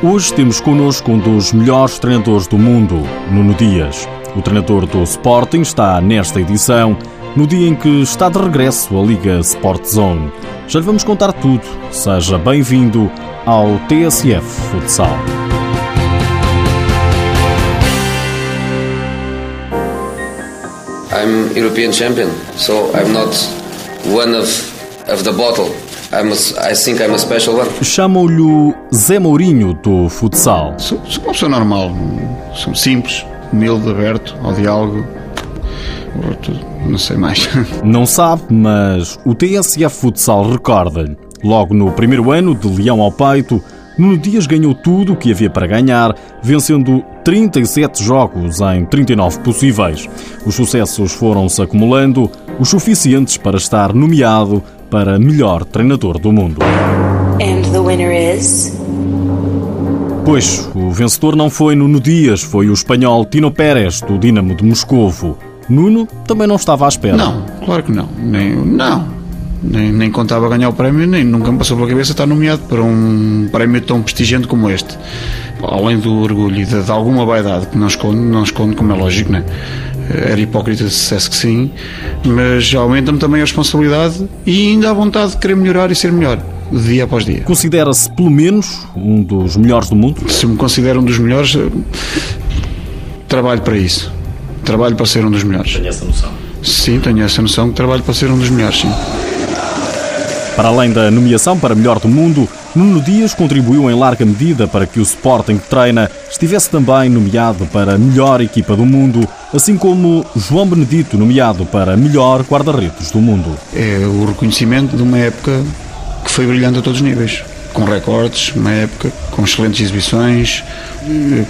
Hoje temos connosco um dos melhores treinadores do mundo, Nuno Dias. O treinador do Sporting está nesta edição, no dia em que está de regresso à Liga Sport Zone. Já lhe vamos contar tudo. Seja bem-vindo ao TSF Futsal. I'm European champion, so I'm not one of, of the bottle. I'm a, I think I'm a special one. Chamam-lhe o Zé Mourinho do futsal. Sou, sou uma pessoa normal, sou simples, humilde, aberto ao diálogo. Não sei mais. Não sabe, mas o TSF Futsal recorda-lhe. Logo no primeiro ano, de leão ao peito, Nuno Dias ganhou tudo o que havia para ganhar, vencendo 37 jogos em 39 possíveis. Os sucessos foram-se acumulando, os suficientes para estar nomeado para melhor treinador do mundo. And the winner is... Pois, o vencedor não foi Nuno Dias, foi o espanhol Tino Pérez, do Dinamo de Moscovo. Nuno também não estava à espera. Não, claro que não. Nem, não. Nem, nem contava ganhar o prémio, nem nunca me passou pela cabeça estar nomeado para um prémio tão prestigiante como este. Além do orgulho e de, de alguma vaidade que não esconde, não esconde, como é lógico, né? Era hipócrita se dissesse que sim, mas aumenta-me também a responsabilidade e ainda a vontade de querer melhorar e ser melhor, dia após dia. Considera-se, pelo menos, um dos melhores do mundo? Se me considero um dos melhores, trabalho para isso. Trabalho para ser um dos melhores. Tenho essa noção? Sim, tenho essa noção que trabalho para ser um dos melhores, sim. Para além da nomeação para melhor do mundo, Nuno Dias contribuiu em larga medida para que o Sporting que treina estivesse também nomeado para melhor equipa do mundo, assim como João Benedito nomeado para melhor guarda-redes do mundo. É o reconhecimento de uma época que foi brilhante a todos os níveis, com recordes, uma época com excelentes exibições,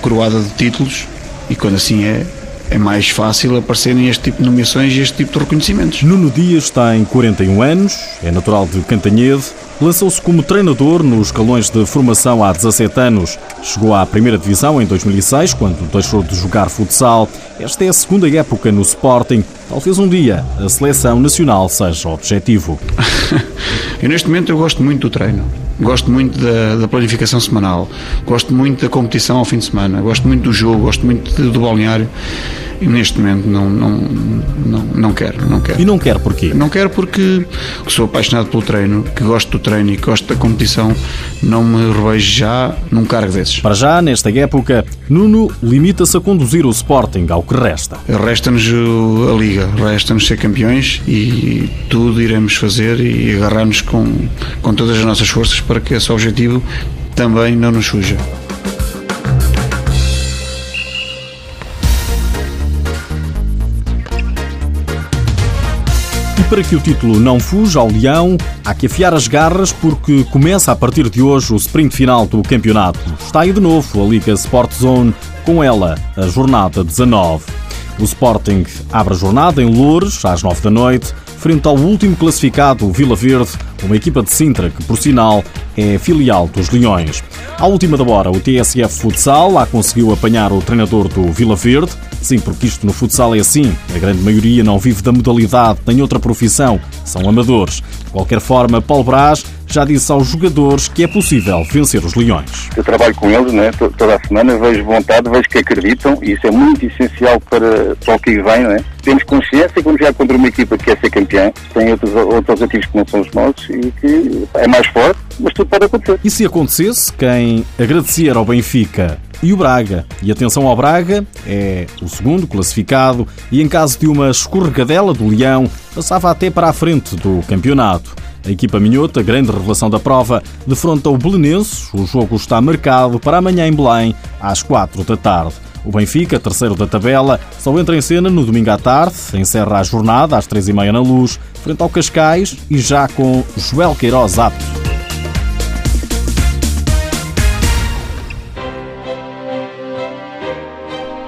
coroada de títulos, e quando assim é, é mais fácil aparecerem este tipo de nomeações e este tipo de reconhecimentos. Nuno Dias tem 41 anos, é natural de Cantanhede, lançou-se como treinador nos escalões de formação há 17 anos. Chegou à primeira divisão em 2006, quando deixou de jogar futsal. Esta é a segunda época no Sporting. Talvez um dia a seleção nacional seja o objetivo. eu neste momento eu gosto muito do treino. Gosto muito da, da, planificação semanal, gosto muito da competição ao fim de semana, gosto muito do jogo, gosto muito do balneário e neste momento não, não, não, não quero, não quero. E não quero porquê? Não quero porque sou apaixonado pelo treino, que gosto do treino e gosto da competição, não me revejo já num cargo desses. Para já, nesta época, Nuno limita-se a conduzir o Sporting ao que resta. Resta-nos a Liga, resta-nos ser campeões e tudo iremos fazer e agarrar-nos com, com todas as nossas forças para que esse objetivo também não nos fuja. Para que o título não fuja ao leão, há que afiar as garras porque começa a partir de hoje o sprint final do campeonato. Está aí de novo a Liga Sport Zone, com ela a jornada 19. O Sporting abre a jornada em Loures, às 9 da noite, frente ao último classificado, o Vila Verde, uma equipa de Sintra que, por sinal, é filial dos Leões. À última da hora, o TSF Futsal lá conseguiu apanhar o treinador do Vila Verde. Sim, porque isto no futsal é assim. A grande maioria não vive da modalidade, nem outra profissão. São amadores. De qualquer forma, Paulo Brás já disse aos jogadores que é possível vencer os Leões. Eu trabalho com eles né, toda a semana, vejo vontade, vejo que acreditam e isso é muito essencial para, para o que vem. Né? Temos consciência que vamos jogar contra uma equipa que quer ser campeã, tem outros, outros objetivos que não são os nossos e que é mais forte, mas tudo pode acontecer. E se acontecesse, quem agradecer ao Benfica e o Braga. E atenção ao Braga, é o segundo classificado e em caso de uma escorregadela do Leão, passava até para a frente do campeonato. A equipa minhota, grande revelação da prova, defronta o Belenenses. O jogo está marcado para amanhã em Belém, às 4 da tarde. O Benfica, terceiro da tabela, só entra em cena no domingo à tarde, encerra a jornada às três e meia na luz, frente ao Cascais e já com Joel Queiroz apto.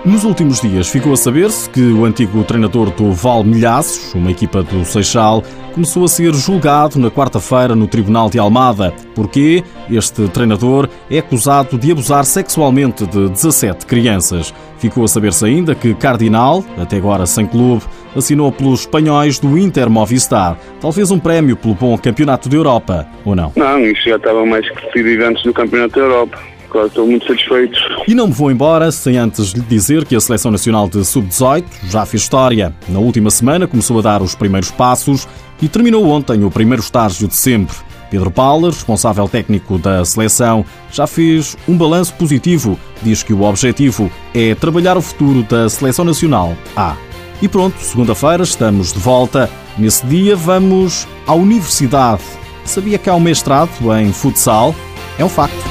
Nos últimos dias ficou a saber-se que o antigo treinador do Val Milhaços, uma equipa do Seixal, começou a ser julgado na quarta-feira no Tribunal de Almada, porque este treinador é acusado de abusar sexualmente de 17 crianças. Ficou a saber-se ainda que Cardinal, até agora sem clube, assinou pelos espanhóis do Inter Movistar. Talvez um prémio pelo bom campeonato da Europa, ou não? Não, isso já estava mais que decidido antes do campeonato da Europa claro, estou muito satisfeito. E não me vou embora sem antes lhe dizer que a Seleção Nacional de Sub-18 já fez história. Na última semana começou a dar os primeiros passos e terminou ontem o primeiro estágio de sempre. Pedro Paulo, responsável técnico da seleção, já fez um balanço positivo. Diz que o objetivo é trabalhar o futuro da Seleção Nacional A. E pronto, segunda-feira estamos de volta. Nesse dia vamos à universidade. Sabia que há um mestrado em futsal? É um facto.